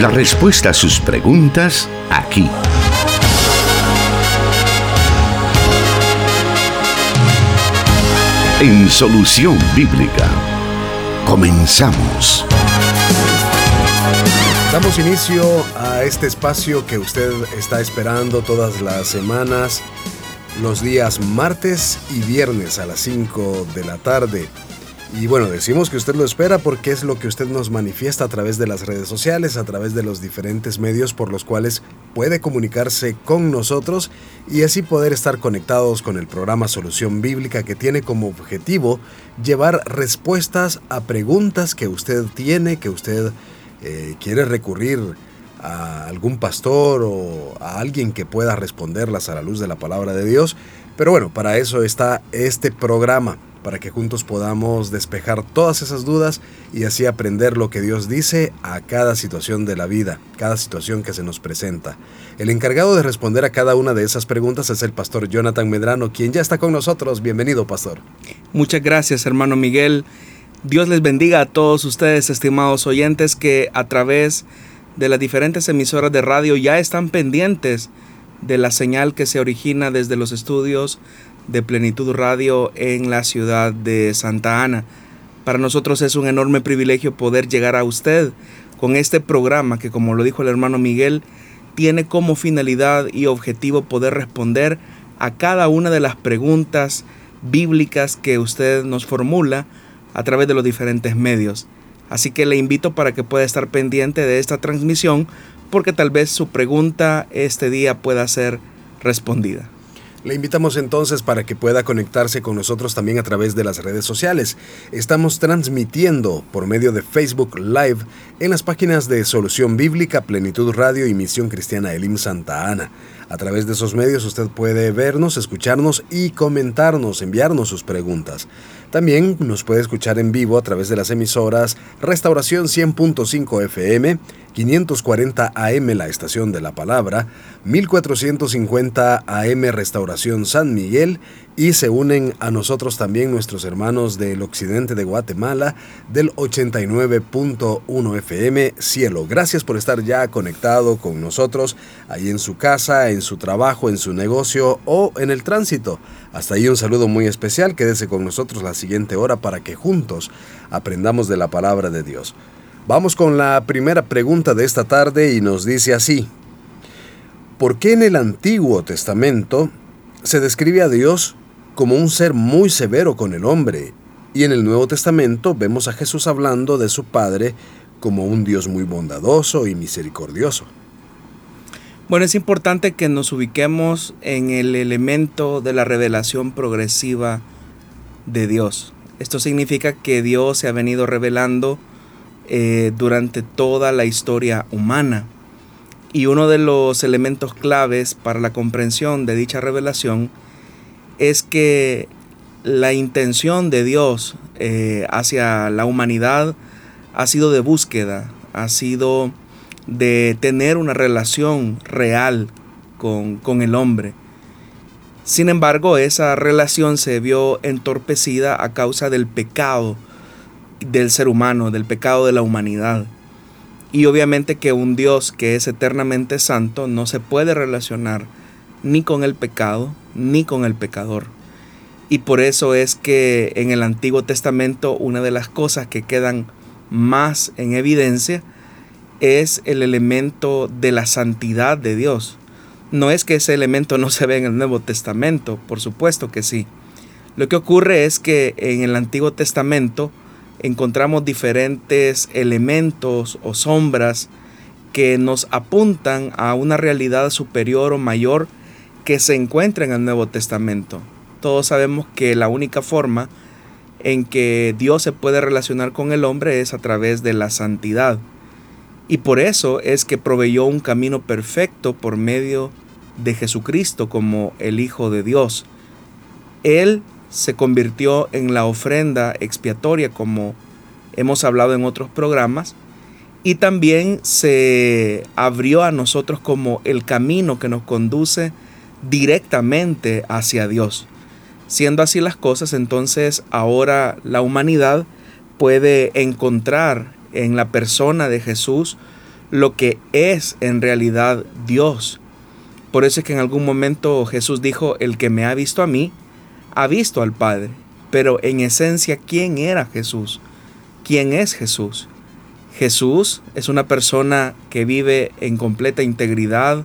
La respuesta a sus preguntas aquí. En Solución Bíblica. Comenzamos. Damos inicio a este espacio que usted está esperando todas las semanas, los días martes y viernes a las 5 de la tarde. Y bueno, decimos que usted lo espera porque es lo que usted nos manifiesta a través de las redes sociales, a través de los diferentes medios por los cuales puede comunicarse con nosotros y así poder estar conectados con el programa Solución Bíblica que tiene como objetivo llevar respuestas a preguntas que usted tiene, que usted eh, quiere recurrir a algún pastor o a alguien que pueda responderlas a la luz de la palabra de Dios. Pero bueno, para eso está este programa para que juntos podamos despejar todas esas dudas y así aprender lo que Dios dice a cada situación de la vida, cada situación que se nos presenta. El encargado de responder a cada una de esas preguntas es el pastor Jonathan Medrano, quien ya está con nosotros. Bienvenido, pastor. Muchas gracias, hermano Miguel. Dios les bendiga a todos ustedes, estimados oyentes, que a través de las diferentes emisoras de radio ya están pendientes de la señal que se origina desde los estudios de Plenitud Radio en la ciudad de Santa Ana. Para nosotros es un enorme privilegio poder llegar a usted con este programa que, como lo dijo el hermano Miguel, tiene como finalidad y objetivo poder responder a cada una de las preguntas bíblicas que usted nos formula a través de los diferentes medios. Así que le invito para que pueda estar pendiente de esta transmisión porque tal vez su pregunta este día pueda ser respondida. Le invitamos entonces para que pueda conectarse con nosotros también a través de las redes sociales. Estamos transmitiendo por medio de Facebook Live en las páginas de Solución Bíblica, Plenitud Radio y Misión Cristiana Elim Santa Ana. A través de esos medios usted puede vernos, escucharnos y comentarnos, enviarnos sus preguntas. También nos puede escuchar en vivo a través de las emisoras Restauración 100.5 FM, 540 AM La Estación de la Palabra, 1450 AM Restauración San Miguel y se unen a nosotros también nuestros hermanos del occidente de Guatemala del 89.1 FM Cielo. Gracias por estar ya conectado con nosotros ahí en su casa, en su trabajo, en su negocio o en el tránsito. Hasta ahí un saludo muy especial. Quédese con nosotros la siguiente hora para que juntos aprendamos de la palabra de Dios. Vamos con la primera pregunta de esta tarde y nos dice así. ¿Por qué en el Antiguo Testamento se describe a Dios como un ser muy severo con el hombre y en el Nuevo Testamento vemos a Jesús hablando de su Padre como un Dios muy bondadoso y misericordioso? Bueno, es importante que nos ubiquemos en el elemento de la revelación progresiva de Dios. Esto significa que Dios se ha venido revelando eh, durante toda la historia humana. Y uno de los elementos claves para la comprensión de dicha revelación es que la intención de Dios eh, hacia la humanidad ha sido de búsqueda, ha sido de tener una relación real con, con el hombre. Sin embargo, esa relación se vio entorpecida a causa del pecado del ser humano, del pecado de la humanidad. Y obviamente que un Dios que es eternamente santo no se puede relacionar ni con el pecado ni con el pecador. Y por eso es que en el Antiguo Testamento una de las cosas que quedan más en evidencia es el elemento de la santidad de Dios. No es que ese elemento no se ve en el Nuevo Testamento, por supuesto que sí. Lo que ocurre es que en el Antiguo Testamento encontramos diferentes elementos o sombras que nos apuntan a una realidad superior o mayor que se encuentra en el Nuevo Testamento. Todos sabemos que la única forma en que Dios se puede relacionar con el hombre es a través de la santidad. Y por eso es que proveyó un camino perfecto por medio de Jesucristo como el Hijo de Dios. Él se convirtió en la ofrenda expiatoria como hemos hablado en otros programas y también se abrió a nosotros como el camino que nos conduce directamente hacia Dios. Siendo así las cosas, entonces ahora la humanidad puede encontrar en la persona de Jesús lo que es en realidad Dios. Por eso es que en algún momento Jesús dijo, el que me ha visto a mí, ha visto al Padre. Pero en esencia, ¿quién era Jesús? ¿Quién es Jesús? Jesús es una persona que vive en completa integridad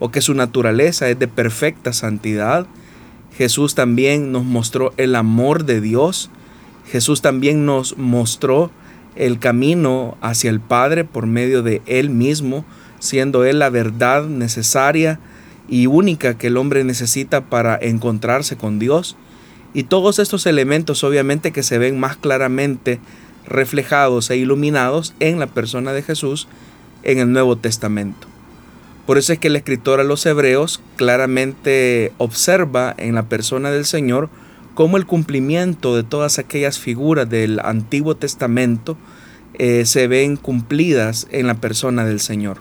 o que su naturaleza es de perfecta santidad. Jesús también nos mostró el amor de Dios. Jesús también nos mostró el camino hacia el Padre por medio de Él mismo, siendo Él la verdad necesaria y única que el hombre necesita para encontrarse con Dios. Y todos estos elementos obviamente que se ven más claramente reflejados e iluminados en la persona de Jesús en el Nuevo Testamento. Por eso es que el escritor a los hebreos claramente observa en la persona del Señor cómo el cumplimiento de todas aquellas figuras del Antiguo Testamento eh, se ven cumplidas en la persona del Señor.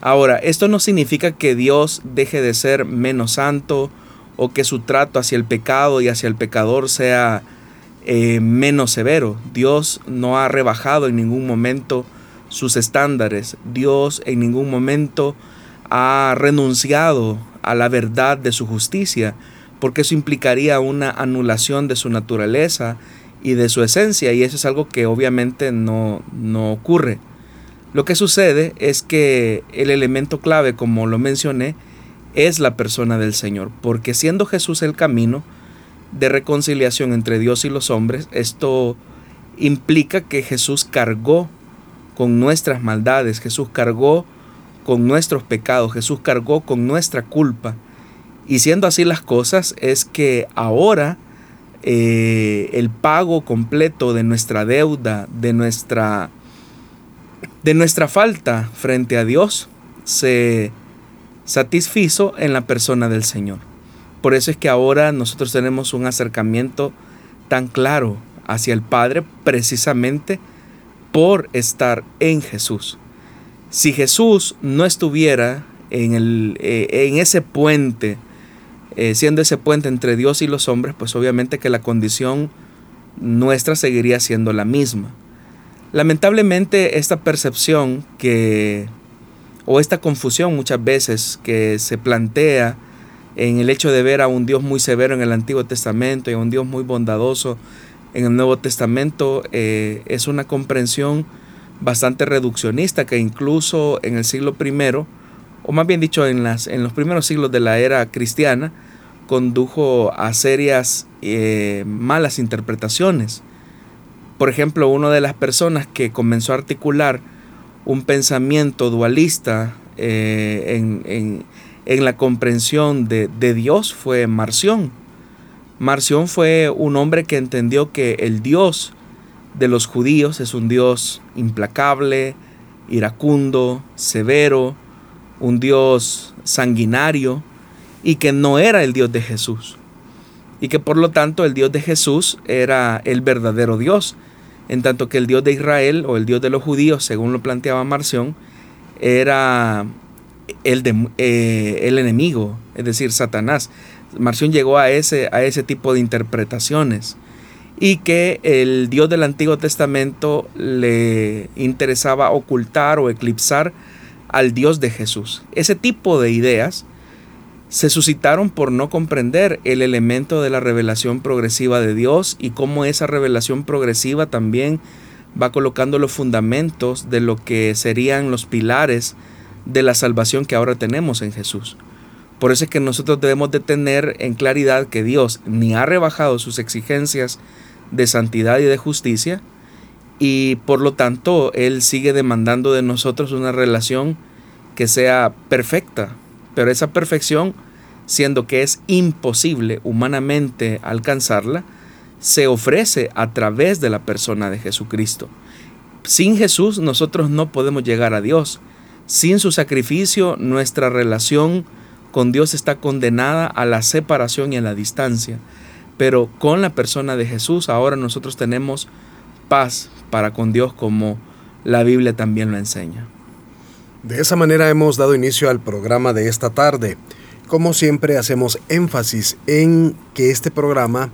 Ahora, esto no significa que Dios deje de ser menos santo o que su trato hacia el pecado y hacia el pecador sea eh, menos severo. Dios no ha rebajado en ningún momento sus estándares. Dios en ningún momento ha renunciado a la verdad de su justicia, porque eso implicaría una anulación de su naturaleza y de su esencia, y eso es algo que obviamente no, no ocurre. Lo que sucede es que el elemento clave, como lo mencioné, es la persona del Señor, porque siendo Jesús el camino de reconciliación entre Dios y los hombres, esto implica que Jesús cargó con nuestras maldades, Jesús cargó con nuestros pecados, Jesús cargó con nuestra culpa. Y siendo así las cosas, es que ahora eh, el pago completo de nuestra deuda, de nuestra, de nuestra falta frente a Dios, se satisfizo en la persona del Señor. Por eso es que ahora nosotros tenemos un acercamiento tan claro hacia el Padre precisamente por estar en Jesús. Si Jesús no estuviera en, el, eh, en ese puente, eh, siendo ese puente entre Dios y los hombres, pues obviamente que la condición nuestra seguiría siendo la misma. Lamentablemente esta percepción que, o esta confusión muchas veces que se plantea en el hecho de ver a un Dios muy severo en el Antiguo Testamento y a un Dios muy bondadoso en el Nuevo Testamento, eh, es una comprensión bastante reduccionista que incluso en el siglo I, o más bien dicho en, las, en los primeros siglos de la era cristiana, condujo a serias eh, malas interpretaciones. Por ejemplo, una de las personas que comenzó a articular un pensamiento dualista eh, en, la comprensión de, de Dios fue Marción. Marción fue un hombre que entendió que el Dios de los judíos es un Dios implacable, iracundo, severo, un Dios sanguinario y que no era el Dios de Jesús. Y que por lo tanto el Dios de Jesús era el verdadero Dios, en tanto que el Dios de Israel o el Dios de los judíos, según lo planteaba Marción, era el, de, eh, el enemigo, es decir, Satanás. Marción llegó a ese, a ese tipo de interpretaciones y que el Dios del Antiguo Testamento le interesaba ocultar o eclipsar al Dios de Jesús. Ese tipo de ideas se suscitaron por no comprender el elemento de la revelación progresiva de Dios y cómo esa revelación progresiva también va colocando los fundamentos de lo que serían los pilares de la salvación que ahora tenemos en Jesús. Por eso es que nosotros debemos de tener en claridad que Dios ni ha rebajado sus exigencias de santidad y de justicia y por lo tanto Él sigue demandando de nosotros una relación que sea perfecta, pero esa perfección, siendo que es imposible humanamente alcanzarla, se ofrece a través de la persona de Jesucristo. Sin Jesús nosotros no podemos llegar a Dios. Sin su sacrificio nuestra relación con Dios está condenada a la separación y a la distancia. Pero con la persona de Jesús ahora nosotros tenemos paz para con Dios como la Biblia también lo enseña. De esa manera hemos dado inicio al programa de esta tarde. Como siempre hacemos énfasis en que este programa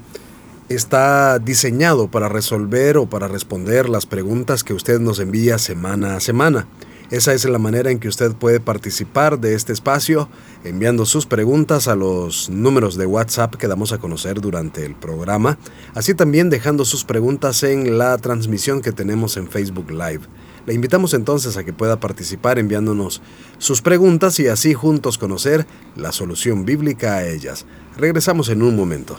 está diseñado para resolver o para responder las preguntas que usted nos envía semana a semana. Esa es la manera en que usted puede participar de este espacio, enviando sus preguntas a los números de WhatsApp que damos a conocer durante el programa, así también dejando sus preguntas en la transmisión que tenemos en Facebook Live. Le invitamos entonces a que pueda participar enviándonos sus preguntas y así juntos conocer la solución bíblica a ellas. Regresamos en un momento.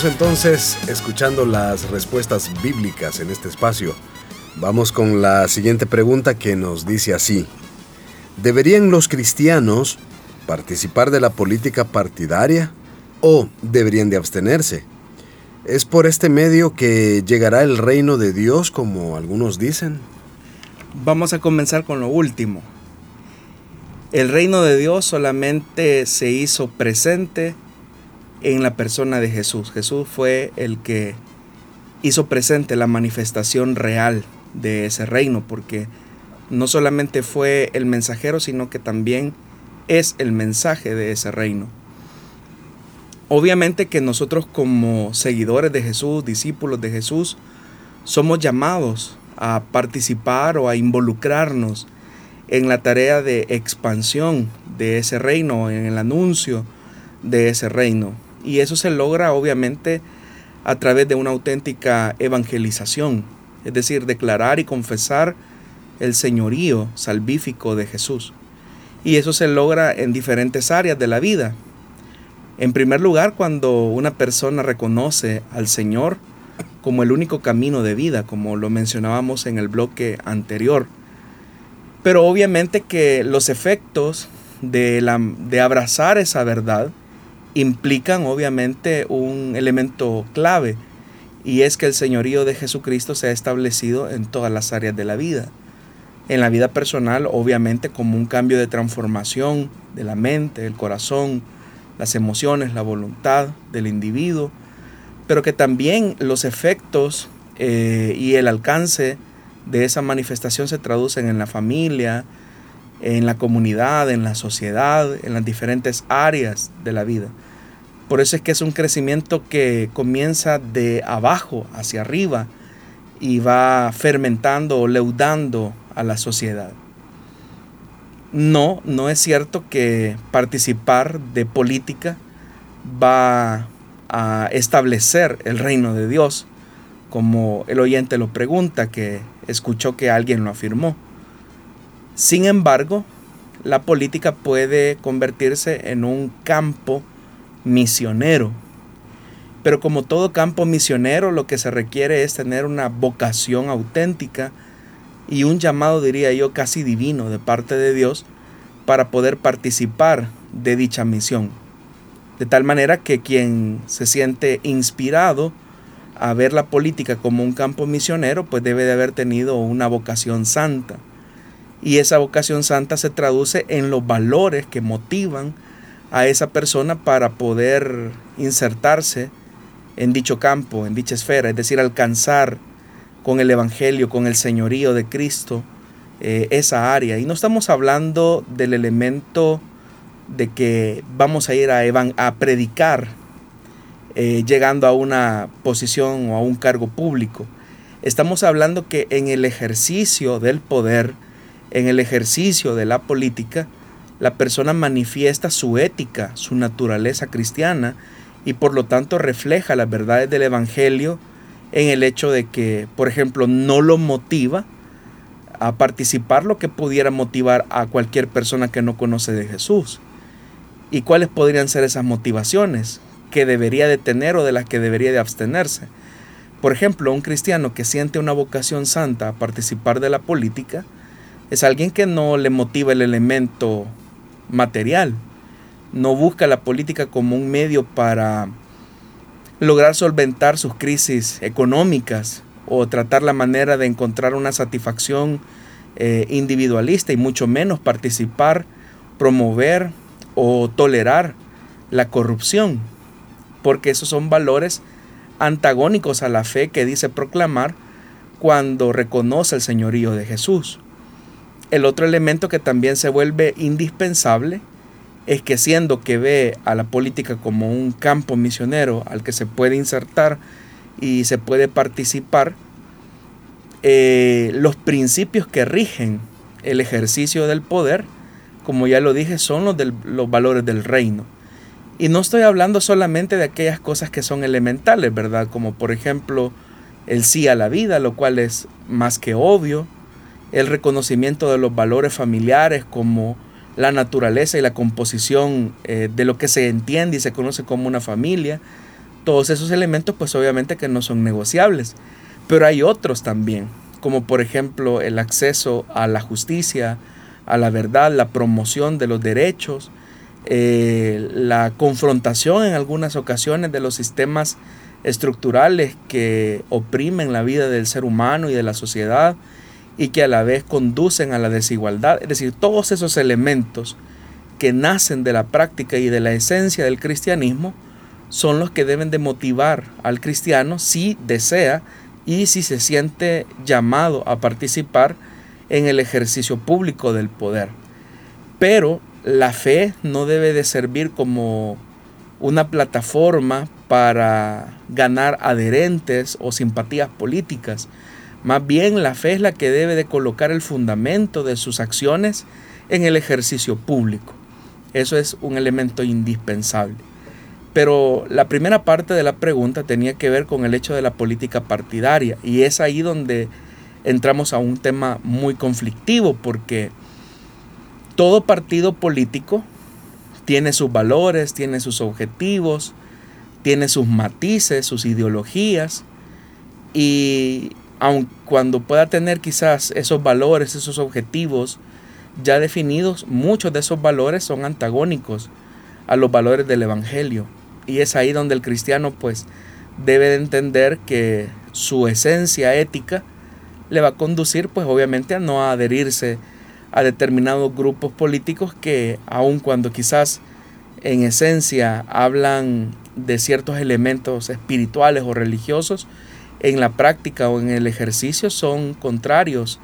Entonces escuchando las respuestas bíblicas en este espacio. Vamos con la siguiente pregunta que nos dice así. ¿Deberían los cristianos participar de la política partidaria o deberían de abstenerse? ¿Es por este medio que llegará el reino de Dios como algunos dicen? Vamos a comenzar con lo último. El reino de Dios solamente se hizo presente en la persona de Jesús. Jesús fue el que hizo presente la manifestación real de ese reino, porque no solamente fue el mensajero, sino que también es el mensaje de ese reino. Obviamente que nosotros como seguidores de Jesús, discípulos de Jesús, somos llamados a participar o a involucrarnos en la tarea de expansión de ese reino, en el anuncio de ese reino. Y eso se logra obviamente a través de una auténtica evangelización, es decir, declarar y confesar el señorío salvífico de Jesús. Y eso se logra en diferentes áreas de la vida. En primer lugar, cuando una persona reconoce al Señor como el único camino de vida, como lo mencionábamos en el bloque anterior. Pero obviamente que los efectos de, la, de abrazar esa verdad implican obviamente un elemento clave y es que el señorío de Jesucristo se ha establecido en todas las áreas de la vida. En la vida personal, obviamente, como un cambio de transformación de la mente, el corazón, las emociones, la voluntad del individuo, pero que también los efectos eh, y el alcance de esa manifestación se traducen en la familia, en la comunidad, en la sociedad, en las diferentes áreas de la vida. Por eso es que es un crecimiento que comienza de abajo hacia arriba y va fermentando o leudando a la sociedad. No, no es cierto que participar de política va a establecer el reino de Dios, como el oyente lo pregunta, que escuchó que alguien lo afirmó. Sin embargo, la política puede convertirse en un campo misionero. Pero como todo campo misionero, lo que se requiere es tener una vocación auténtica y un llamado, diría yo, casi divino de parte de Dios para poder participar de dicha misión. De tal manera que quien se siente inspirado a ver la política como un campo misionero, pues debe de haber tenido una vocación santa. Y esa vocación santa se traduce en los valores que motivan a esa persona para poder insertarse en dicho campo, en dicha esfera, es decir, alcanzar con el Evangelio, con el señorío de Cristo, eh, esa área. Y no estamos hablando del elemento de que vamos a ir a, a predicar eh, llegando a una posición o a un cargo público. Estamos hablando que en el ejercicio del poder, en el ejercicio de la política, la persona manifiesta su ética, su naturaleza cristiana y por lo tanto refleja las verdades del Evangelio en el hecho de que, por ejemplo, no lo motiva a participar lo que pudiera motivar a cualquier persona que no conoce de Jesús. ¿Y cuáles podrían ser esas motivaciones que debería de tener o de las que debería de abstenerse? Por ejemplo, un cristiano que siente una vocación santa a participar de la política es alguien que no le motiva el elemento material, no busca la política como un medio para lograr solventar sus crisis económicas o tratar la manera de encontrar una satisfacción eh, individualista y mucho menos participar, promover o tolerar la corrupción, porque esos son valores antagónicos a la fe que dice proclamar cuando reconoce el señorío de Jesús. El otro elemento que también se vuelve indispensable es que siendo que ve a la política como un campo misionero al que se puede insertar y se puede participar, eh, los principios que rigen el ejercicio del poder, como ya lo dije, son los, los valores del reino. Y no estoy hablando solamente de aquellas cosas que son elementales, ¿verdad? Como por ejemplo el sí a la vida, lo cual es más que obvio, el reconocimiento de los valores familiares como la naturaleza y la composición eh, de lo que se entiende y se conoce como una familia. Todos esos elementos pues obviamente que no son negociables. Pero hay otros también, como por ejemplo el acceso a la justicia, a la verdad, la promoción de los derechos, eh, la confrontación en algunas ocasiones de los sistemas estructurales que oprimen la vida del ser humano y de la sociedad y que a la vez conducen a la desigualdad. Es decir, todos esos elementos que nacen de la práctica y de la esencia del cristianismo son los que deben de motivar al cristiano si desea y si se siente llamado a participar en el ejercicio público del poder. Pero la fe no debe de servir como una plataforma para ganar adherentes o simpatías políticas. Más bien la fe es la que debe de colocar el fundamento de sus acciones en el ejercicio público. Eso es un elemento indispensable. Pero la primera parte de la pregunta tenía que ver con el hecho de la política partidaria y es ahí donde entramos a un tema muy conflictivo porque todo partido político tiene sus valores, tiene sus objetivos, tiene sus matices, sus ideologías y aun cuando pueda tener quizás esos valores, esos objetivos ya definidos, muchos de esos valores son antagónicos a los valores del Evangelio. Y es ahí donde el cristiano pues debe de entender que su esencia ética le va a conducir pues obviamente a no adherirse a determinados grupos políticos que aun cuando quizás en esencia hablan de ciertos elementos espirituales o religiosos, en la práctica o en el ejercicio son contrarios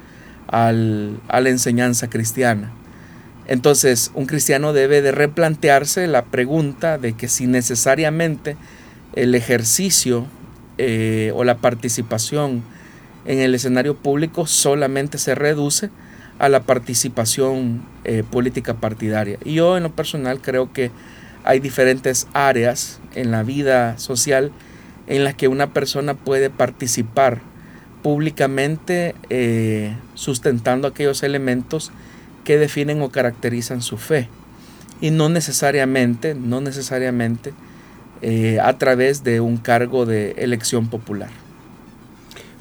a la enseñanza cristiana. Entonces, un cristiano debe de replantearse la pregunta de que si necesariamente el ejercicio eh, o la participación en el escenario público solamente se reduce a la participación eh, política partidaria. Y yo en lo personal creo que hay diferentes áreas en la vida social en las que una persona puede participar públicamente eh, sustentando aquellos elementos que definen o caracterizan su fe y no necesariamente, no necesariamente eh, a través de un cargo de elección popular.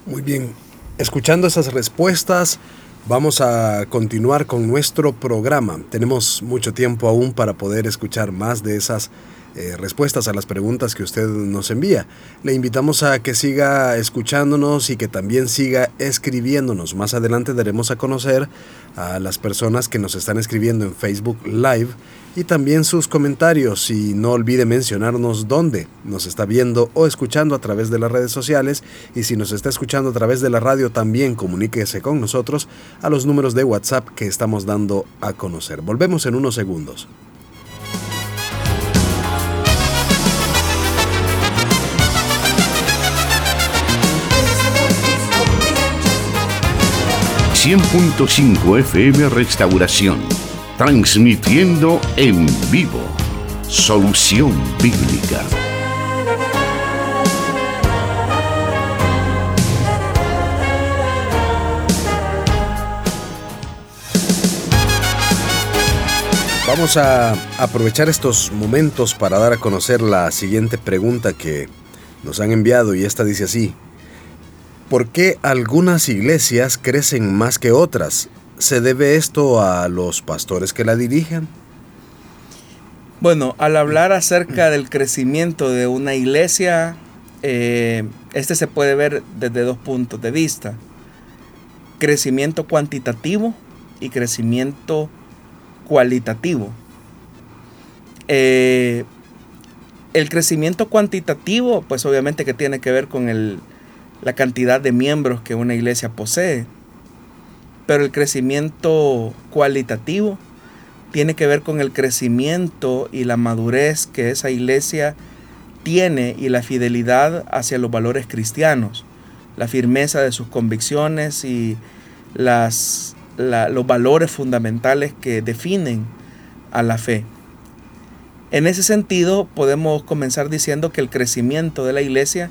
Muy bien, escuchando esas respuestas, vamos a continuar con nuestro programa. Tenemos mucho tiempo aún para poder escuchar más de esas eh, respuestas a las preguntas que usted nos envía. Le invitamos a que siga escuchándonos y que también siga escribiéndonos. Más adelante daremos a conocer a las personas que nos están escribiendo en Facebook Live y también sus comentarios y no olvide mencionarnos dónde nos está viendo o escuchando a través de las redes sociales y si nos está escuchando a través de la radio también comuníquese con nosotros a los números de WhatsApp que estamos dando a conocer. Volvemos en unos segundos. 100.5 FM Restauración, transmitiendo en vivo. Solución Bíblica. Vamos a aprovechar estos momentos para dar a conocer la siguiente pregunta que nos han enviado y esta dice así, ¿Por qué algunas iglesias crecen más que otras? ¿Se debe esto a los pastores que la dirigen? Bueno, al hablar acerca del crecimiento de una iglesia, eh, este se puede ver desde dos puntos de vista. Crecimiento cuantitativo y crecimiento cualitativo. Eh, el crecimiento cuantitativo, pues obviamente que tiene que ver con el, la cantidad de miembros que una iglesia posee. Pero el crecimiento cualitativo tiene que ver con el crecimiento y la madurez que esa iglesia tiene y la fidelidad hacia los valores cristianos, la firmeza de sus convicciones y las, los valores fundamentales que definen a la fe. En ese sentido, podemos comenzar diciendo que el crecimiento de la iglesia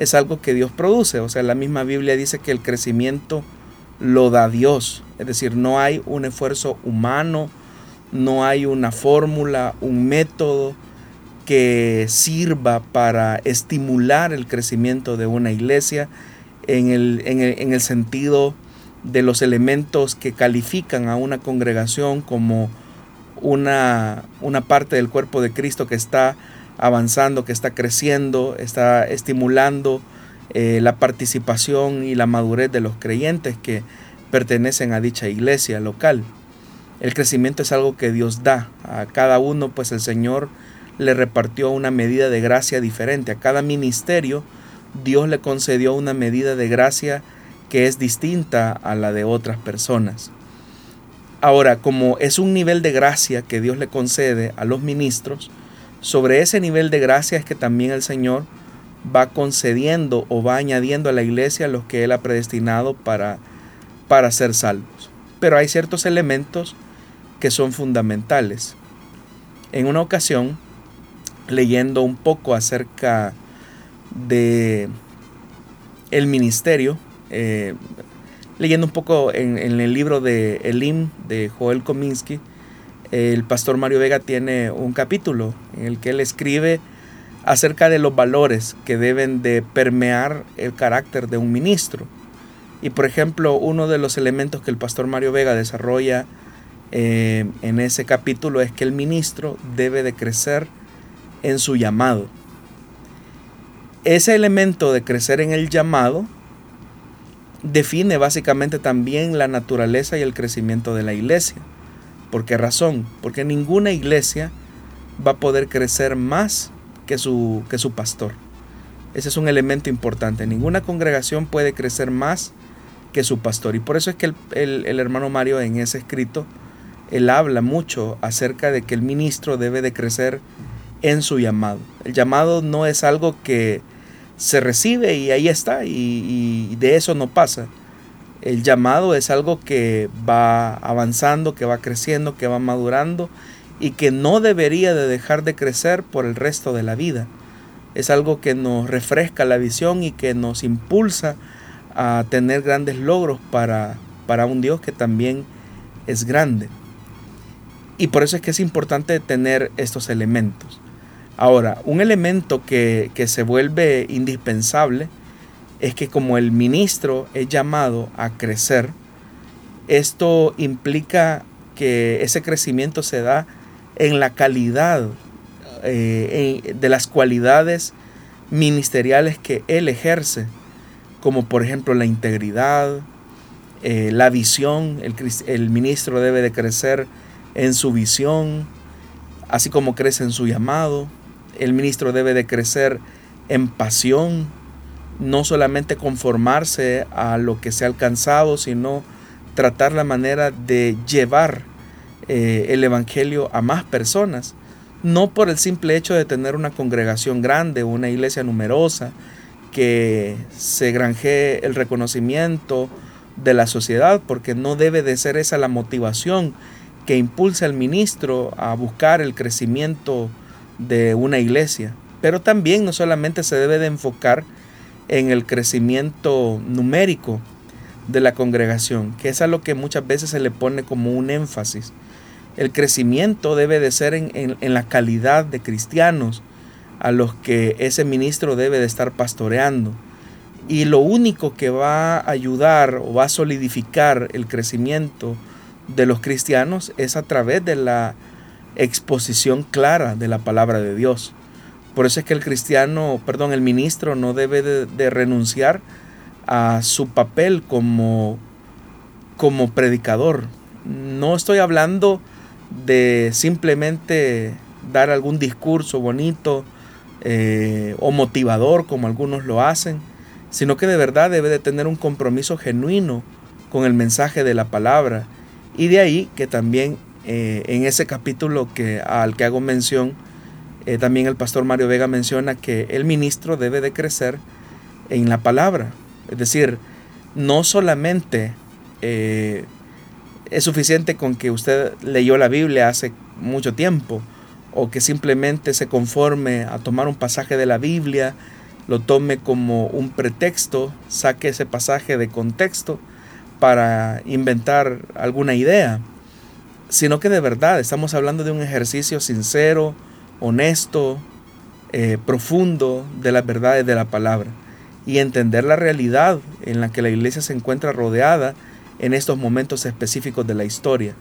es algo que Dios produce. O sea, la misma Biblia dice que el crecimiento lo da Dios. Es decir, no hay un esfuerzo humano, no hay una fórmula, un método que sirva para estimular el crecimiento de una iglesia en el, en el, sentido de los elementos que califican a una congregación como una, una parte del cuerpo de Cristo que está avanzando, que está creciendo, está estimulando eh, la participación y la madurez de los creyentes que pertenecen a dicha iglesia local. El crecimiento es algo que Dios da a cada uno, pues el Señor le repartió una medida de gracia diferente. A cada ministerio Dios le concedió una medida de gracia que es distinta a la de otras personas. Ahora, como es un nivel de gracia que Dios le concede a los ministros, sobre ese nivel de gracia es que también el Señor va concediendo o va añadiendo a la iglesia los que Él ha predestinado para, para ser salvos. Pero hay ciertos elementos que son fundamentales. En una ocasión, leyendo un poco acerca de el ministerio, eh, leyendo un poco en, en, el libro de Elim de Joel Kominsky, el pastor Mario Vega tiene un capítulo en el que él escribe acerca de los valores que deben de permear el carácter de un ministro. Y por ejemplo, uno de los elementos que el pastor Mario Vega desarrolla eh, en ese capítulo es que el ministro debe de crecer en su llamado. Ese elemento de crecer en el llamado define básicamente también la naturaleza y el crecimiento de la iglesia. ¿Por qué razón? Porque ninguna iglesia va a poder crecer más que su, que su pastor. Ese es un elemento importante. Ninguna congregación puede crecer más que su pastor. Y por eso es que el, el, hermano Mario en ese escrito, él habla mucho acerca de que el ministro debe de crecer en su llamado. El llamado no es algo que se recibe y ahí está y de eso no pasa. El llamado es algo que va avanzando, que va creciendo, que va madurando y que no debería de dejar de crecer por el resto de la vida. Es algo que nos refresca la visión y que nos impulsa a tener grandes logros para, para un Dios que también es grande. Y por eso es que es importante tener estos elementos. Ahora, un elemento que, que se vuelve indispensable es que como el ministro es llamado a crecer, esto implica que ese crecimiento se da en la calidad eh, de las cualidades ministeriales que él ejerce, como por ejemplo la integridad, eh, la visión, el, el ministro debe de crecer en su visión, así como crece en su llamado, el ministro debe de crecer en pasión, no solamente conformarse a lo que se ha alcanzado, sino tratar la manera de llevar eh, el Evangelio a más personas, no por el simple hecho de tener una congregación grande, una iglesia numerosa, que se granjee el reconocimiento de la sociedad, porque no debe de ser esa la motivación que impulsa al ministro a buscar el crecimiento de una iglesia. Pero también no solamente se debe de enfocar en el crecimiento numérico de la congregación, que es a lo que muchas veces se le pone como un énfasis. El crecimiento debe de ser en, la calidad de cristianos a los que ese ministro debe de estar pastoreando. Y lo único que va a ayudar o va a solidificar el crecimiento de los cristianos es a través de la exposición clara de la palabra de Dios. Por eso es que el cristiano, perdón, el ministro no debe de, renunciar a su papel como, como predicador. No estoy hablando de simplemente dar algún discurso bonito eh, o motivador como algunos lo hacen, sino que de verdad debe de tener un compromiso genuino con el mensaje de la palabra. Y de ahí que también eh, en ese capítulo que, al que hago mención, eh, también el pastor Mario Vega menciona que el ministro debe de crecer en la palabra. Es decir, no solamente eh, es suficiente con que usted leyó la Biblia hace mucho tiempo o que simplemente se conforme a tomar un pasaje de la Biblia, lo tome como un pretexto, saque ese pasaje de contexto para inventar alguna idea, sino que de verdad estamos hablando de un ejercicio sincero, honesto, eh, profundo de las verdades de la palabra y entender la realidad en la que la iglesia se encuentra rodeada en estos momentos específicos de la historia.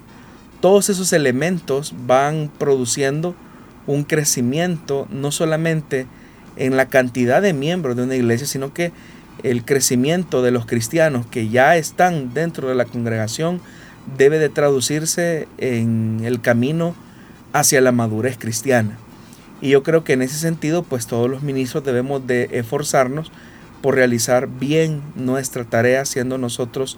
Todos esos elementos van produciendo un crecimiento no solamente en la cantidad de miembros de una iglesia, sino que el crecimiento de los cristianos que ya están dentro de la congregación debe de traducirse en el camino hacia la madurez cristiana. Y yo creo que en ese sentido, pues todos los ministros debemos de esforzarnos por realizar bien nuestra tarea, siendo nosotros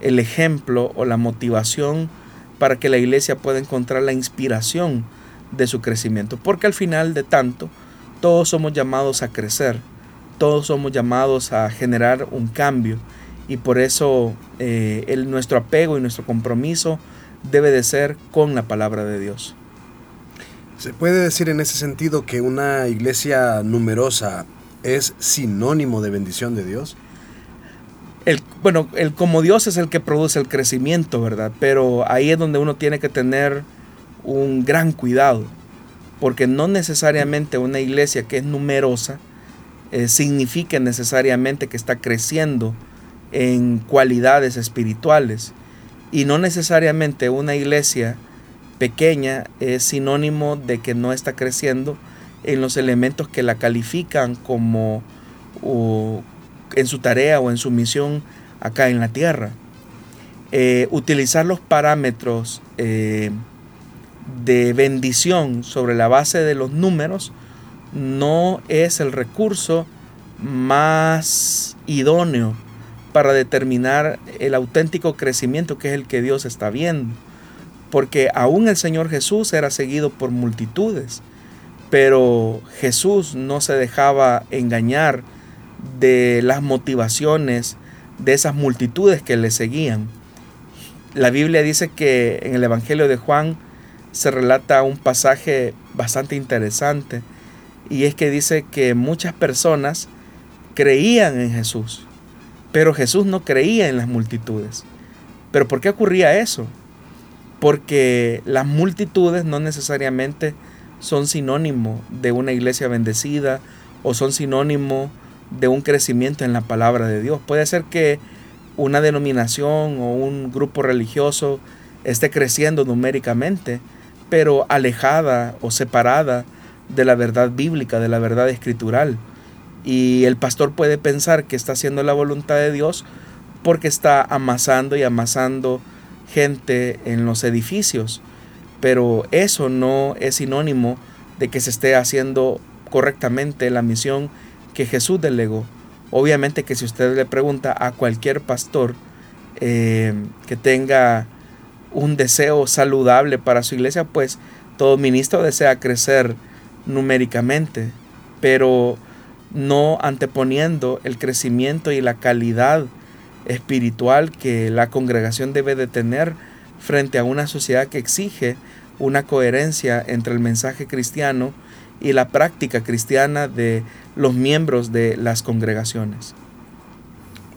el ejemplo o la motivación para que la iglesia pueda encontrar la inspiración de su crecimiento. Porque al final de tanto, todos somos llamados a crecer, todos somos llamados a generar un cambio y por eso eh, el, nuestro apego y nuestro compromiso debe de ser con la palabra de Dios. ¿Se puede decir en ese sentido que una iglesia numerosa es sinónimo de bendición de Dios? El, bueno, el como Dios es el que produce el crecimiento, ¿verdad? Pero ahí es donde uno tiene que tener un gran cuidado, porque no necesariamente una iglesia que es numerosa eh, significa necesariamente que está creciendo en cualidades espirituales, y no necesariamente una iglesia pequeña es sinónimo de que no está creciendo en los elementos que la califican como en su tarea o en su misión acá en la tierra. Eh, utilizar los parámetros eh, de bendición sobre la base de los números no es el recurso más idóneo para determinar el auténtico crecimiento que es el que Dios está viendo. Porque aún el Señor Jesús era seguido por multitudes, pero Jesús no se dejaba engañar de las motivaciones de esas multitudes que le seguían. La Biblia dice que en el Evangelio de Juan se relata un pasaje bastante interesante y es que dice que muchas personas creían en Jesús, pero Jesús no creía en las multitudes. ¿Pero por qué ocurría eso? Porque las multitudes no necesariamente son sinónimo de una iglesia bendecida o son sinónimo de un crecimiento en la palabra de Dios. Puede ser que una denominación o un grupo religioso esté creciendo numéricamente, pero alejada o separada de la verdad bíblica, de la verdad escritural. Y el pastor puede pensar que está haciendo la voluntad de Dios porque está amasando y amasando gente en los edificios. Pero eso no es sinónimo de que se esté haciendo correctamente la misión que Jesús delegó. Obviamente que si usted le pregunta a cualquier pastor eh, que tenga un deseo saludable para su iglesia, pues todo ministro desea crecer numéricamente, pero no anteponiendo el crecimiento y la calidad espiritual que la congregación debe de tener frente a una sociedad que exige una coherencia entre el mensaje cristiano y la práctica cristiana de los miembros de las congregaciones.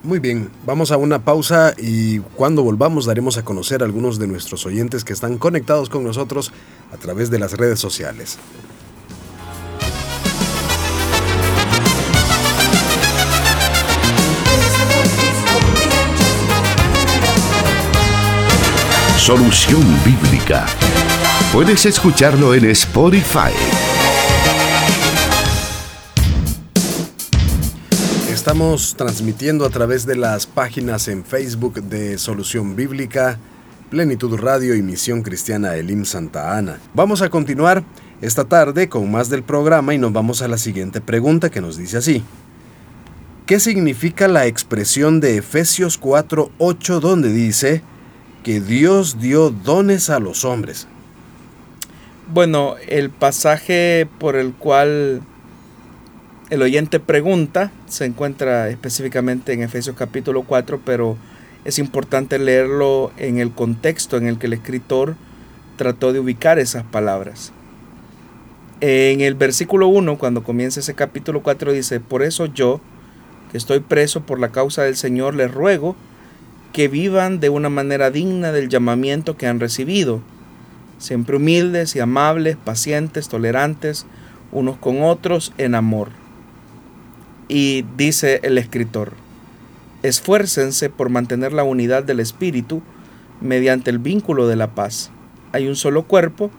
Muy bien, vamos a una pausa y cuando volvamos daremos a conocer a algunos de nuestros oyentes que están conectados con nosotros a través de las redes sociales. Solución Bíblica Puedes escucharlo en Spotify. Estamos transmitiendo a través de las páginas en Facebook de Solución Bíblica, Plenitud Radio y Misión Cristiana Elim Santa Ana. Vamos a continuar esta tarde con más del programa y nos vamos a la siguiente pregunta que nos dice así. ¿Qué significa la expresión de Efesios 4:8 donde dice que Dios dio dones a los hombres? Bueno, el pasaje por el cual el oyente pregunta se encuentra específicamente en Efesios capítulo 4, pero es importante leerlo en el contexto en el que el escritor trató de ubicar esas palabras. En el versículo 1, cuando comienza ese capítulo 4, dice, por eso yo, que estoy preso por la causa del Señor, les ruego que vivan de una manera digna del llamamiento que han recibido, siempre humildes y amables, pacientes, tolerantes, unos con otros, en amor. Y dice el escritor, esfuércense por mantener la unidad del Espíritu mediante el vínculo de la paz. Hay un solo cuerpo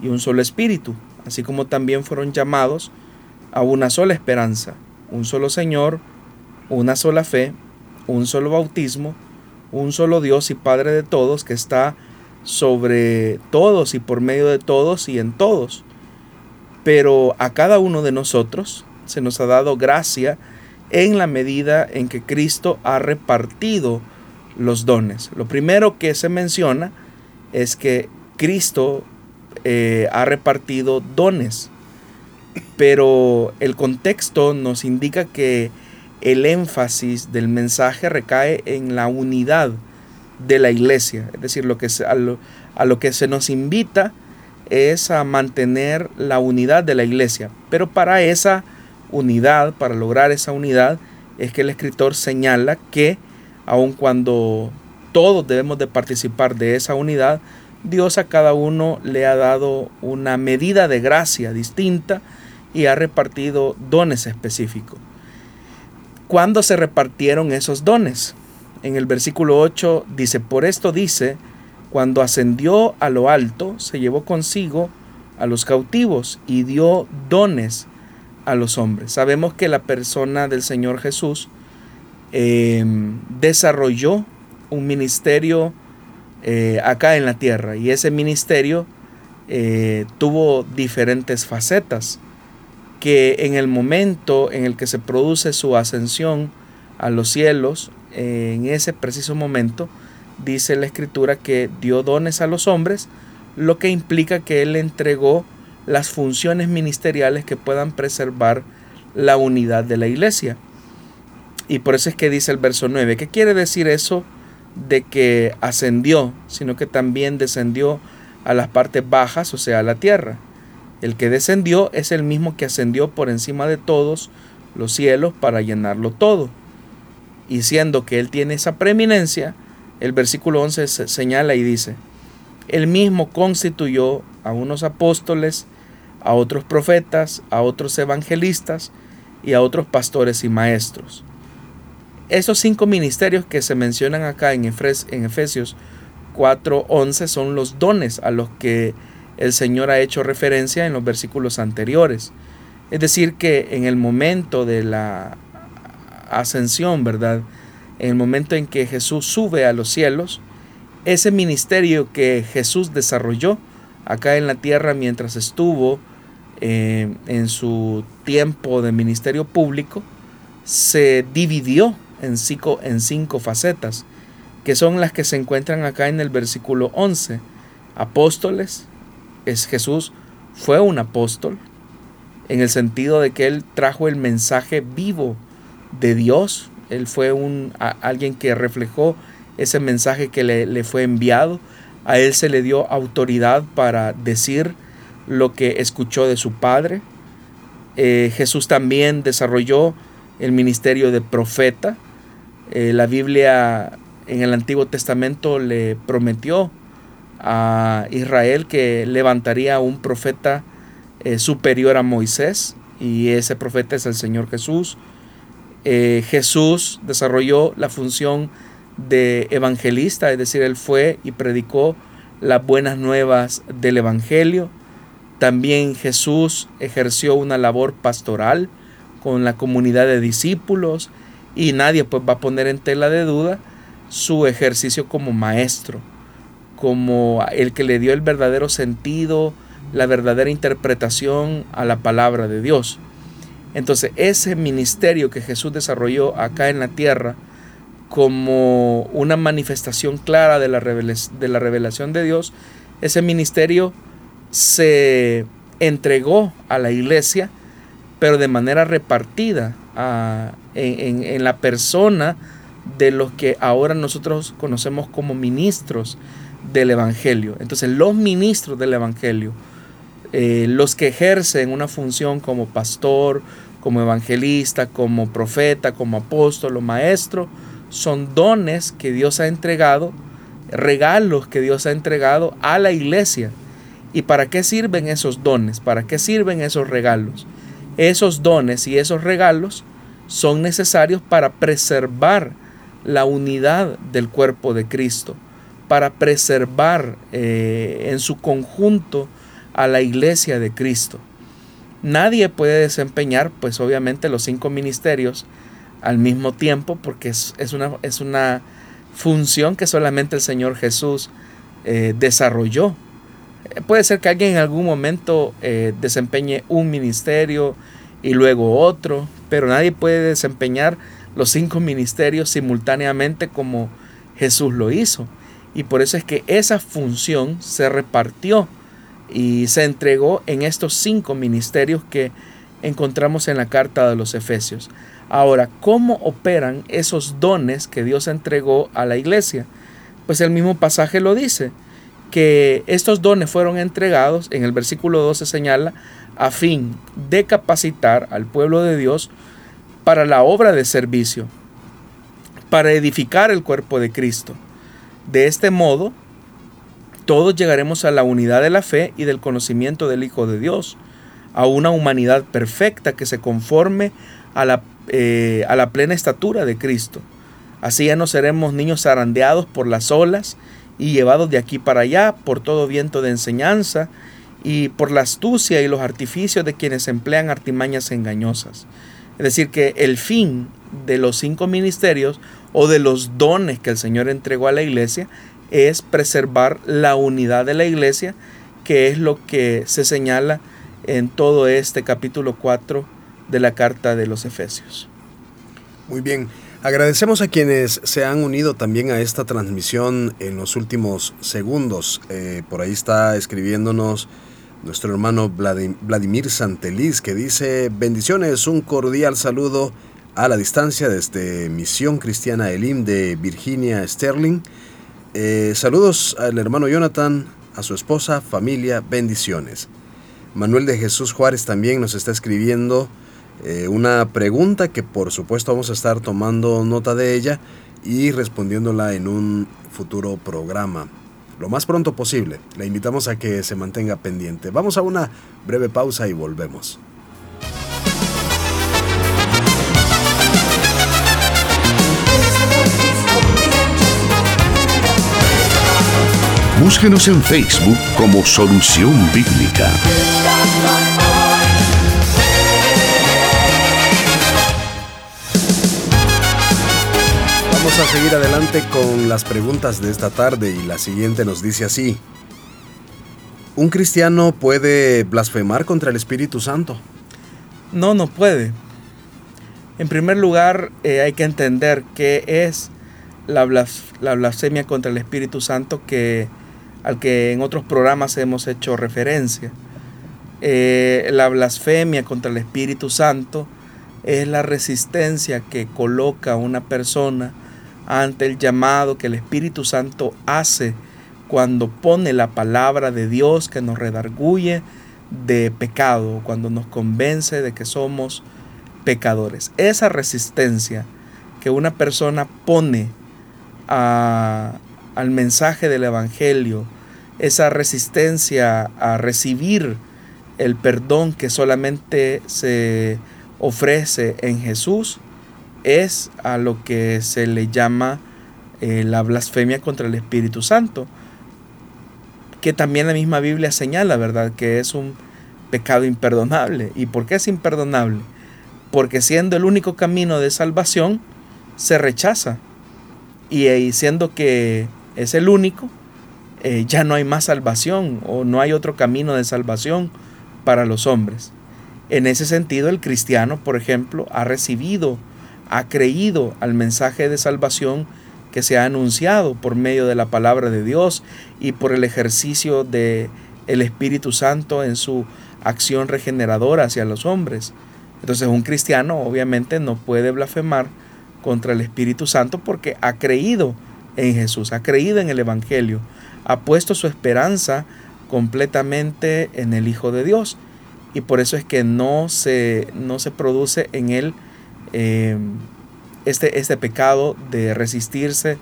y un solo Espíritu, así como también fueron llamados a una sola esperanza, un solo Señor, una sola fe, un solo bautismo, un solo Dios y Padre de todos que está sobre todos y por medio de todos y en todos. Pero a cada uno de nosotros se nos ha dado gracia en la medida en que Cristo ha repartido los dones. Lo primero que se menciona es que Cristo eh, ha repartido dones, pero el contexto nos indica que el énfasis del mensaje recae en la unidad de la iglesia. Es decir, lo que a, lo, a lo que se nos invita es a mantener la unidad de la iglesia. Pero para esa unidad, para lograr esa unidad, es que el escritor señala que aun cuando todos debemos de participar de esa unidad, Dios a cada uno le ha dado una medida de gracia distinta y ha repartido dones específicos. ¿Cuándo se repartieron esos dones? En el versículo 8 dice, por esto dice, cuando ascendió a lo alto, se llevó consigo a los cautivos y dio dones a los hombres. Sabemos que la persona del Señor Jesús em, desarrolló un ministerio eh, acá en la tierra y ese ministerio eh, tuvo diferentes facetas que en el momento en el que se produce su ascensión a los cielos, en ese preciso momento, dice la escritura que dio dones a los hombres, lo que implica que Él entregó las funciones ministeriales que puedan preservar la unidad de la iglesia. Y por eso es que dice el verso 9, ¿qué quiere decir eso de que ascendió, sino que también descendió a las partes bajas, o sea, a la tierra? El que descendió es el mismo que ascendió por encima de todos los cielos para llenarlo todo. Y siendo que Él tiene esa preeminencia, el versículo 11 señala y dice, Él mismo constituyó a unos apóstoles, a otros profetas, a otros evangelistas y a otros pastores y maestros. Esos cinco ministerios que se mencionan acá en, Efesios 4:11 son los dones a los que el Señor ha hecho referencia en los versículos anteriores. Es decir, que en el momento de la ascensión, ¿verdad? En el momento en que Jesús sube a los cielos, ese ministerio que Jesús desarrolló acá en la tierra mientras estuvo eh, en su tiempo de ministerio público, se dividió en cinco, en cinco facetas, que son las que se encuentran acá en el versículo 11. Apóstoles, es Jesús fue un apóstol en el sentido de que él trajo el mensaje vivo de Dios. Él fue un, alguien que reflejó ese mensaje que le, fue enviado. A él se le dio autoridad para decir lo que escuchó de su Padre. Eh, Jesús también desarrolló el ministerio de profeta. Eh, la Biblia en el Antiguo Testamento le prometió a Israel que levantaría un profeta eh, superior a Moisés y ese profeta es el Señor Jesús. Eh, Jesús desarrolló la función de evangelista, es decir, él fue y predicó las buenas nuevas del Evangelio. También Jesús ejerció una labor pastoral con la comunidad de discípulos y nadie pues va a poner en tela de duda su ejercicio como maestro, como el que le dio el verdadero sentido, la verdadera interpretación a la palabra de Dios. Entonces ese ministerio que Jesús desarrolló acá en la tierra como una manifestación clara de la, revelación de Dios, ese ministerio se entregó a la iglesia, pero de manera repartida en la persona de los que ahora nosotros conocemos como ministros del Evangelio. Entonces los ministros del Evangelio, eh, los que ejercen una función como pastor, como evangelista, como profeta, como apóstol o maestro, son dones que Dios ha entregado, regalos que Dios ha entregado a la iglesia. ¿Y para qué sirven esos dones? ¿Para qué sirven esos regalos? Esos dones y esos regalos son necesarios para preservar la unidad del cuerpo de Cristo, para preservar eh, en su conjunto a la iglesia de Cristo. Nadie puede desempeñar, pues obviamente, los cinco ministerios al mismo tiempo, porque es, una, es una, función que solamente el Señor Jesús eh, desarrolló. Eh, puede ser que alguien en algún momento desempeñe un ministerio y luego otro, pero nadie puede desempeñar los cinco ministerios simultáneamente como Jesús lo hizo. Y por eso es que esa función se repartió y se entregó en estos cinco ministerios que encontramos en la carta de los Efesios. Ahora, ¿cómo operan esos dones que Dios entregó a la iglesia? Pues el mismo pasaje lo dice, que estos dones fueron entregados, en el versículo 12 señala, a fin de capacitar al pueblo de Dios para la obra de servicio, para edificar el cuerpo de Cristo. De este modo, todos llegaremos a la unidad de la fe y del conocimiento del Hijo de Dios, a una humanidad perfecta que se conforme a la, eh, a la plena estatura de Cristo. Así ya no seremos niños zarandeados por las olas y llevados de aquí para allá por todo viento de enseñanza y por la astucia y los artificios de quienes emplean artimañas engañosas. Es decir, que el fin de los cinco ministerios o de los dones que el Señor entregó a la iglesia es preservar la unidad de la iglesia, que es lo que se señala en todo este capítulo 4 de la carta de los Efesios. Muy bien, agradecemos a quienes se han unido también a esta transmisión en los últimos segundos. Eh, por ahí está escribiéndonos nuestro hermano Vladimir Santeliz que dice bendiciones, un cordial saludo a la distancia desde Misión Cristiana Elim de Virginia Sterling. Eh, saludos al hermano Jonathan, a su esposa, familia, bendiciones. Manuel de Jesús Juárez también nos está escribiendo eh, una pregunta que por supuesto vamos a estar tomando nota de ella y respondiéndola en un futuro programa. Lo más pronto posible. Le invitamos a que se mantenga pendiente. Vamos a una breve pausa y volvemos. Búsquenos en Facebook como Solución Bíblica. Vamos a seguir adelante con las preguntas de esta tarde y la siguiente nos dice así. ¿Un cristiano puede blasfemar contra el Espíritu Santo? No, no puede. En primer lugar, eh, hay que entender qué es la, blasfemia contra el Espíritu Santo que al que en otros programas hemos hecho referencia. Eh, la blasfemia contra el Espíritu Santo es la resistencia que coloca una persona ante el llamado que el Espíritu Santo hace cuando pone la palabra de Dios que nos redarguye de pecado, cuando nos convence de que somos pecadores. Esa resistencia que una persona pone al mensaje del Evangelio, esa resistencia a recibir el perdón que solamente se ofrece en Jesús, es a lo que se le llama eh, la blasfemia contra el Espíritu Santo. que también la misma Biblia señala, ¿verdad? Que es un pecado imperdonable. ¿Y por qué es imperdonable? Porque siendo el único camino de salvación, se rechaza. Y, siendo que es el único, eh, ya no hay más salvación o no hay otro camino de salvación para los hombres. En ese sentido, el cristiano, por ejemplo, ha recibido, ha creído al mensaje de salvación que se ha anunciado por medio de la palabra de Dios y por el ejercicio de el Espíritu Santo en su acción regeneradora hacia los hombres. Entonces un cristiano obviamente no puede blasfemar contra el Espíritu Santo porque ha creído en Jesús, ha creído en el Evangelio, ha puesto su esperanza completamente en el Hijo de Dios. Y por eso es que no se, no se produce en él eh, este, este pecado de resistirse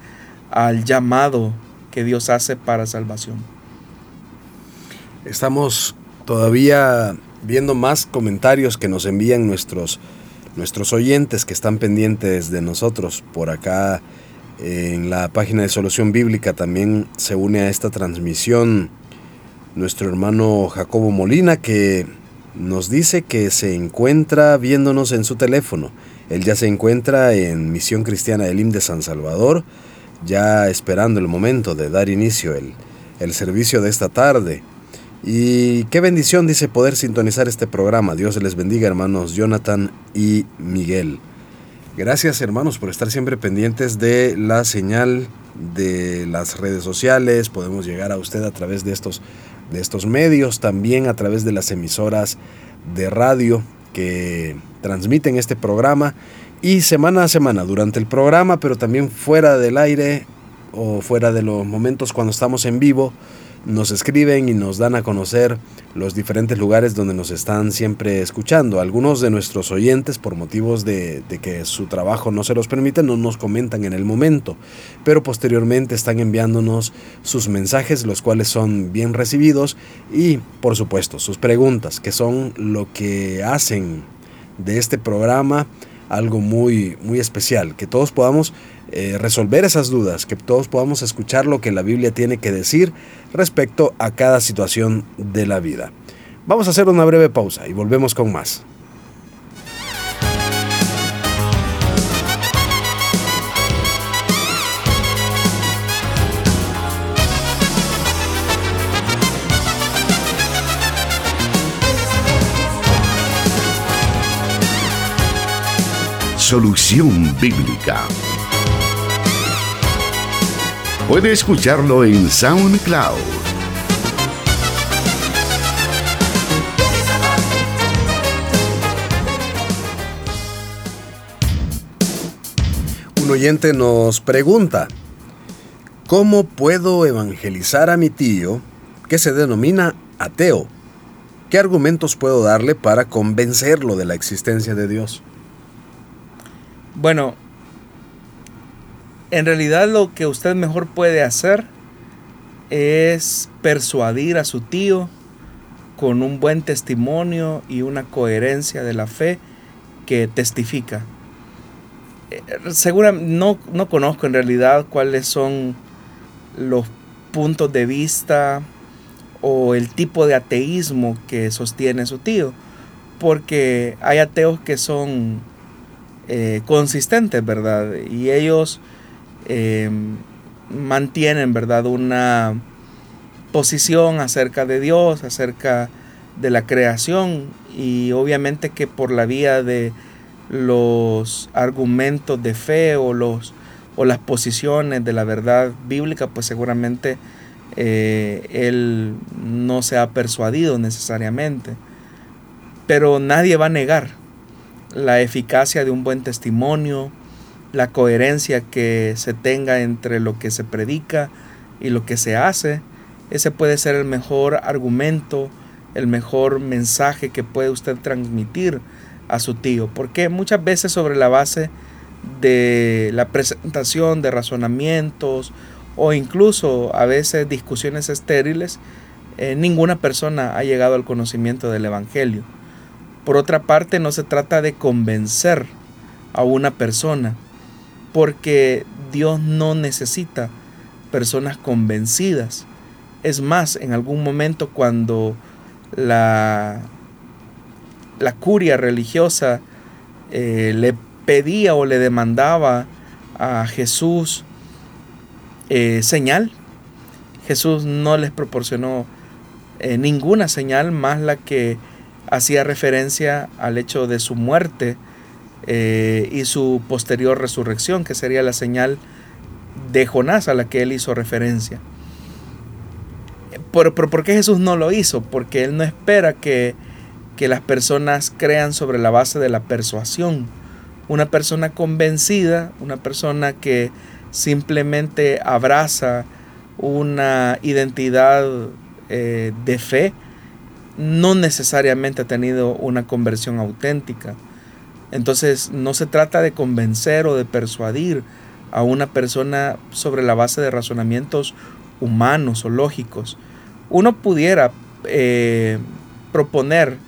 al llamado que Dios hace para salvación. Estamos todavía viendo más comentarios que nos envían nuestros, nuestros oyentes que están pendientes de nosotros. Por acá en la página de Solución Bíblica también se une a esta transmisión nuestro hermano Jacobo Molina que nos dice que se encuentra viéndonos en su teléfono. Él ya se encuentra en Misión Cristiana del IM de San Salvador, ya esperando el momento de dar inicio el, el servicio de esta tarde. Y qué bendición dice poder sintonizar este programa. Dios les bendiga hermanos Jonathan y Miguel. Gracias hermanos por estar siempre pendientes de la señal de las redes sociales. Podemos llegar a usted a través de estos de estos medios, también a través de las emisoras de radio que transmiten este programa y semana a semana durante el programa, pero también fuera del aire o fuera de los momentos cuando estamos en vivo, nos escriben y nos dan a conocer los diferentes lugares donde nos están siempre escuchando. Algunos de nuestros oyentes, por motivos de, que su trabajo no se los permite, no nos comentan en el momento, pero posteriormente están enviándonos sus mensajes, los cuales son bien recibidos, y por supuesto sus preguntas, que son lo que hacen de este programa algo muy, muy especial, que todos podamos eh, resolver esas dudas, que todos podamos escuchar lo que la Biblia tiene que decir respecto a cada situación de la vida. Vamos a hacer una breve pausa y volvemos con más. Solución Bíblica Puede escucharlo en SoundCloud. Un oyente nos pregunta, ¿cómo puedo evangelizar a mi tío que se denomina ateo? ¿Qué argumentos puedo darle para convencerlo de la existencia de Dios? Bueno, en realidad lo que usted mejor puede hacer es persuadir a su tío con un buen testimonio y una coherencia de la fe que testifica. Eh, seguramente no, no conozco en realidad cuáles son los puntos de vista o el tipo de ateísmo que sostiene su tío, porque hay ateos que son eh, consistentes, ¿verdad? Y ellos eh, mantienen, ¿verdad? Una posición acerca de Dios, acerca de la creación y obviamente que por la vía de los argumentos de fe o, los, o las posiciones de la verdad bíblica, pues seguramente eh, él no se ha persuadido necesariamente. Pero nadie va a negar la eficacia de un buen testimonio, la coherencia que se tenga entre lo que se predica y lo que se hace. Ese puede ser el mejor argumento, el mejor mensaje que puede usted transmitir a su tío. Porque muchas veces sobre la base de la presentación de razonamientos o incluso a veces discusiones estériles, eh, ninguna persona ha llegado al conocimiento del Evangelio. Por otra parte, no se trata de convencer a una persona, porque Dios no necesita personas convencidas. Es más, en algún momento cuando la, la curia religiosa eh, le pedía o le demandaba a Jesús eh, señal, Jesús no les proporcionó eh, ninguna señal más la que hacía referencia al hecho de su muerte y su posterior resurrección, que sería la señal de Jonás a la que él hizo referencia. ¿Por, por, qué Jesús no lo hizo? Porque Él no espera que, que las personas crean sobre la base de la persuasión. Una persona convencida, una persona que simplemente abraza una identidad eh, de fe, no necesariamente ha tenido una conversión auténtica. Entonces no se trata de convencer o de persuadir a una persona sobre la base de razonamientos humanos o lógicos, uno pudiera eh, proponer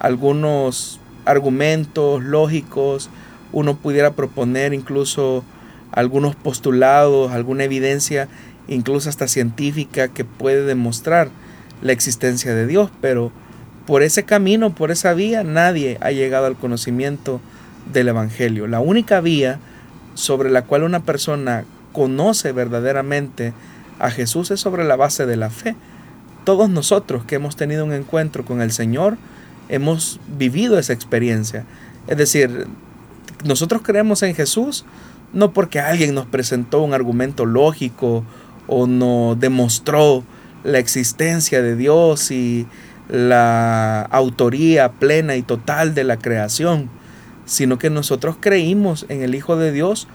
algunos argumentos lógicos, uno pudiera proponer incluso algunos postulados, alguna evidencia, incluso hasta científica, que puede demostrar la existencia de Dios, pero por ese camino, por esa vía, nadie ha llegado al conocimiento del Evangelio. La única vía sobre la cual una persona conoce verdaderamente a Jesús es sobre la base de la fe todos nosotros que hemos tenido un encuentro con el Señor, hemos vivido esa experiencia. Es decir, nosotros creemos en Jesús no porque alguien nos presentó un argumento lógico o nos demostró la existencia de Dios y la autoría plena y total de la creación, sino que nosotros creímos en el Hijo de Dios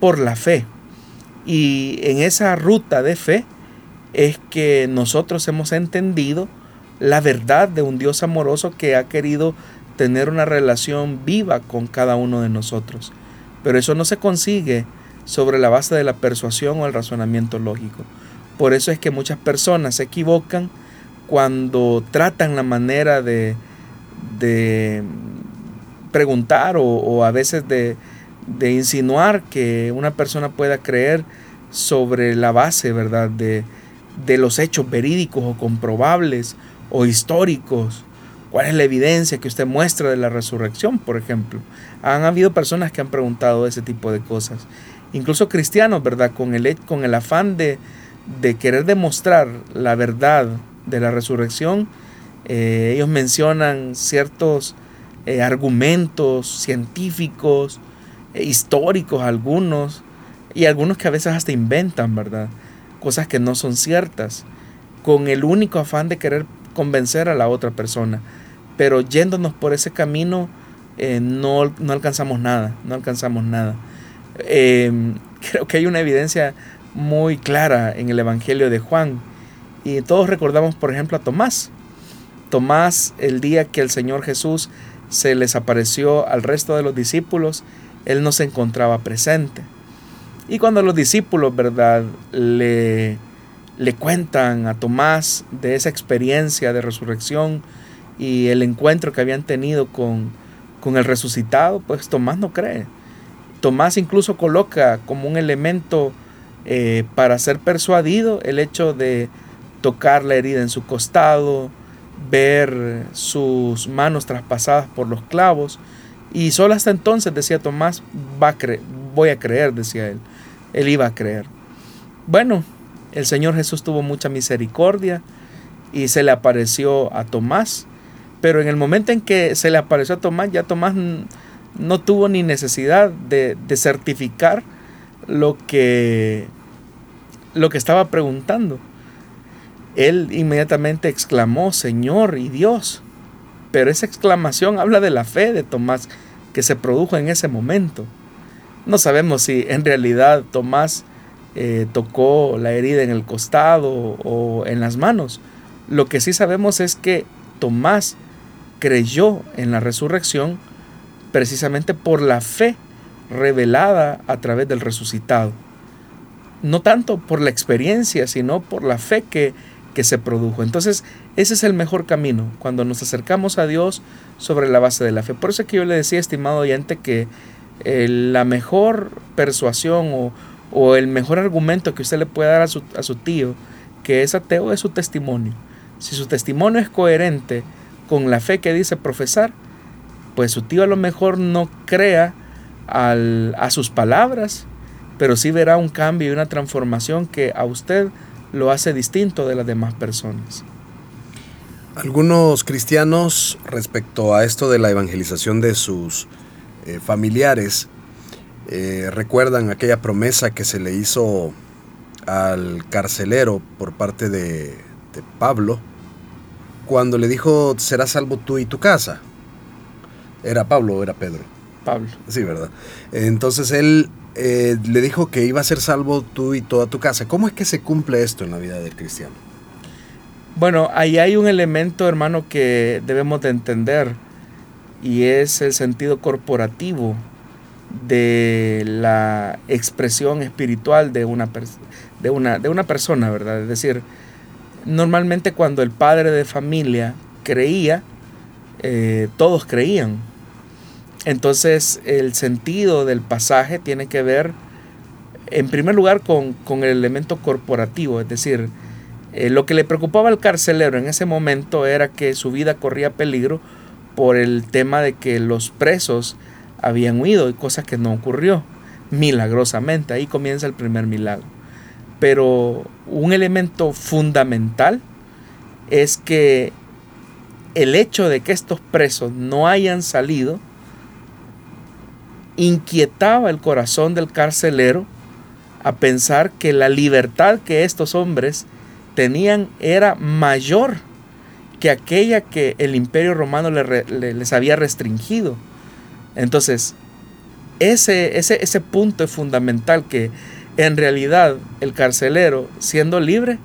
por la fe. Y en esa ruta de fe, es que nosotros hemos entendido la verdad de un Dios amoroso que ha querido tener una relación viva con cada uno de nosotros. Pero eso no se consigue sobre la base de la persuasión o el razonamiento lógico. Por eso es que muchas personas se equivocan cuando tratan la manera de, de preguntar o, a veces de, de insinuar que una persona pueda creer sobre la base, ¿verdad?, de, de los hechos verídicos o comprobables o históricos. ¿Cuál es la evidencia que usted muestra de la resurrección, por ejemplo? Han habido personas que han preguntado ese tipo de cosas. Incluso cristianos, ¿verdad? Con el, con el afán de, de querer demostrar la verdad de la resurrección, eh, ellos mencionan ciertos eh, argumentos científicos, eh, históricos algunos, y algunos que a veces hasta inventan, ¿verdad? cosas que no son ciertas, con el único afán de querer convencer a la otra persona. Pero yéndonos por ese camino, eh, no, alcanzamos nada, no alcanzamos nada. Em, creo que hay una evidencia muy clara en el Evangelio de Juan. Y todos recordamos, por ejemplo, a Tomás. Tomás, el día que el Señor Jesús se les apareció al resto de los discípulos, él no se encontraba presente. Y cuando los discípulos, ¿verdad?, le, le cuentan a Tomás de esa experiencia de resurrección y el encuentro que habían tenido con, con el resucitado, pues Tomás no cree. Tomás incluso coloca como un elemento eh, para ser persuadido el hecho de tocar la herida en su costado, ver sus manos traspasadas por los clavos. Y solo hasta entonces, decía Tomás, va voy a creer, decía él él iba a creer. Bueno, el Señor Jesús tuvo mucha misericordia y se le apareció a Tomás, pero en el momento en que se le apareció a Tomás, ya Tomás no tuvo ni necesidad de, certificar lo que, lo que estaba preguntando. Él inmediatamente exclamó, Señor y Dios. Pero esa exclamación habla de la fe de Tomás que se produjo en ese momento. No sabemos si en realidad Tomás eh, tocó la herida en el costado o en las manos. Lo que sí sabemos es que Tomás creyó en la resurrección precisamente por la fe revelada a través del resucitado. No tanto por la experiencia, sino por la fe que, se produjo. Entonces, ese es el mejor camino, cuando nos acercamos a Dios sobre la base de la fe. Por eso es que yo le decía, estimado oyente, que la mejor persuasión o, el mejor argumento que usted le puede dar a su, tío que es ateo es su testimonio. Si su testimonio es coherente con la fe que dice profesar, pues su tío a lo mejor no crea a sus palabras, pero sí verá un cambio y una transformación que a usted lo hace distinto de las demás personas. Algunos cristianos respecto a esto de la evangelización de sus eh, familiares eh, recuerdan aquella promesa que se le hizo al carcelero por parte de, de Pablo cuando le dijo serás salvo tú y tu casa. ¿Era Pablo o era Pedro? Pablo. Sí, ¿verdad? Entonces él eh, le dijo que iba a ser salvo tú y toda tu casa. ¿Cómo es que se cumple esto en la vida del cristiano? Bueno, ahí hay un elemento, hermano, que debemos de entender y es el sentido corporativo de la expresión espiritual de una, de una, de una persona, ¿verdad? Es decir, normalmente cuando el padre de familia creía, eh, todos creían. Entonces el sentido del pasaje tiene que ver, en primer lugar, con, el elemento corporativo, es decir, eh, lo que le preocupaba al carcelero en ese momento era que su vida corría peligro por el tema de que los presos habían huido y cosas que no ocurrió milagrosamente. Ahí comienza el primer milagro. Pero un elemento fundamental es que el hecho de que estos presos no hayan salido inquietaba el corazón del carcelero a pensar que la libertad que estos hombres tenían era mayor que aquella que el imperio romano les había restringido. Entonces, ese, ese, ese punto es fundamental que en realidad el carcelero, siendo libre,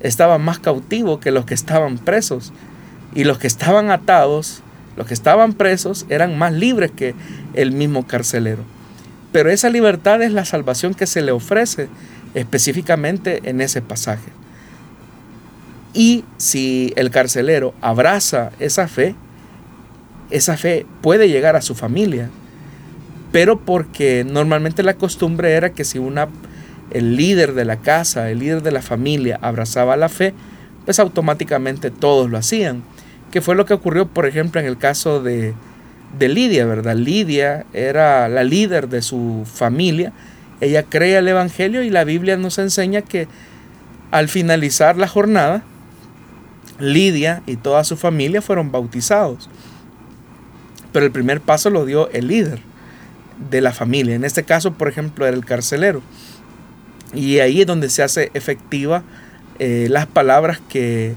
estaba más cautivo que los que estaban presos. Y los que estaban atados los que estaban presos eran más libres que el mismo carcelero. Pero esa libertad es la salvación que se le ofrece específicamente en ese pasaje. Y si el carcelero abraza esa fe, esa fe puede llegar a su familia. Pero porque normalmente la costumbre era que si una, el líder de la casa, el líder de la familia abrazaba la fe, pues automáticamente todos lo hacían que fue lo que ocurrió, por ejemplo, en el caso de, Lidia, ¿verdad? Lidia era la líder de su familia, ella crea el Evangelio y la Biblia nos enseña que al finalizar la jornada, Lidia y toda su familia fueron bautizados. Pero el primer paso lo dio el líder de la familia. En este caso, por ejemplo, era el carcelero. Y ahí es donde se hace efectiva eh, las palabras que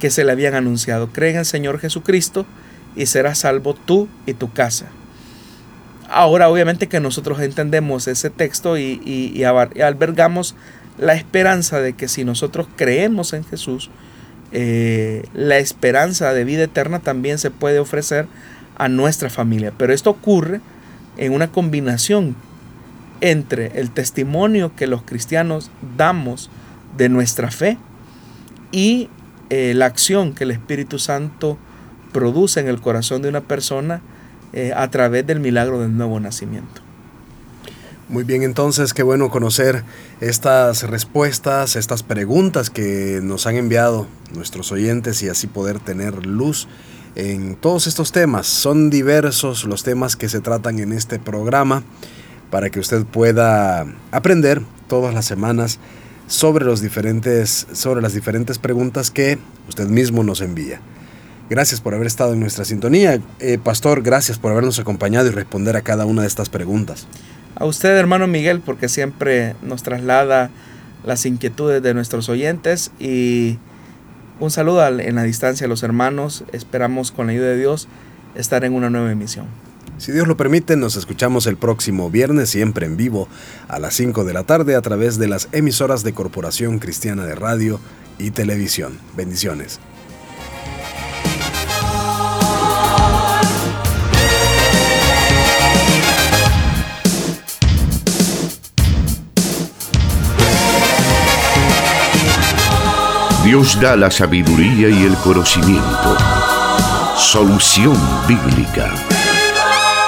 que se le habían anunciado. Cree en el Señor Jesucristo y serás salvo tú y tu casa. Ahora obviamente que nosotros entendemos ese texto y, albergamos la esperanza de que si nosotros creemos en Jesús, eh, la esperanza de vida eterna también se puede ofrecer a nuestra familia. Pero esto ocurre en una combinación entre el testimonio que los cristianos damos de nuestra fe y eh, la acción que el Espíritu Santo produce en el corazón de una persona eh, a través del milagro del nuevo nacimiento. Muy bien, entonces qué bueno conocer estas respuestas, estas preguntas que nos han enviado nuestros oyentes y así poder tener luz en todos estos temas. Son diversos los temas que se tratan en este programa para que usted pueda aprender todas las semanas sobre, los diferentes, sobre las diferentes preguntas que usted mismo nos envía. Gracias por haber estado en nuestra sintonía. Eh, Pastor, gracias por habernos acompañado y responder a cada una de estas preguntas. A usted, hermano Miguel, porque siempre nos traslada las inquietudes de nuestros oyentes y un saludo en la distancia a los hermanos. Esperamos con la ayuda de Dios estar en una nueva emisión. Si Dios lo permite, nos escuchamos el próximo viernes, siempre en vivo, a las 5 de la tarde, a través de las emisoras de Corporación Cristiana de Radio y Televisión. Bendiciones. Dios da la sabiduría y el conocimiento. Solución bíblica.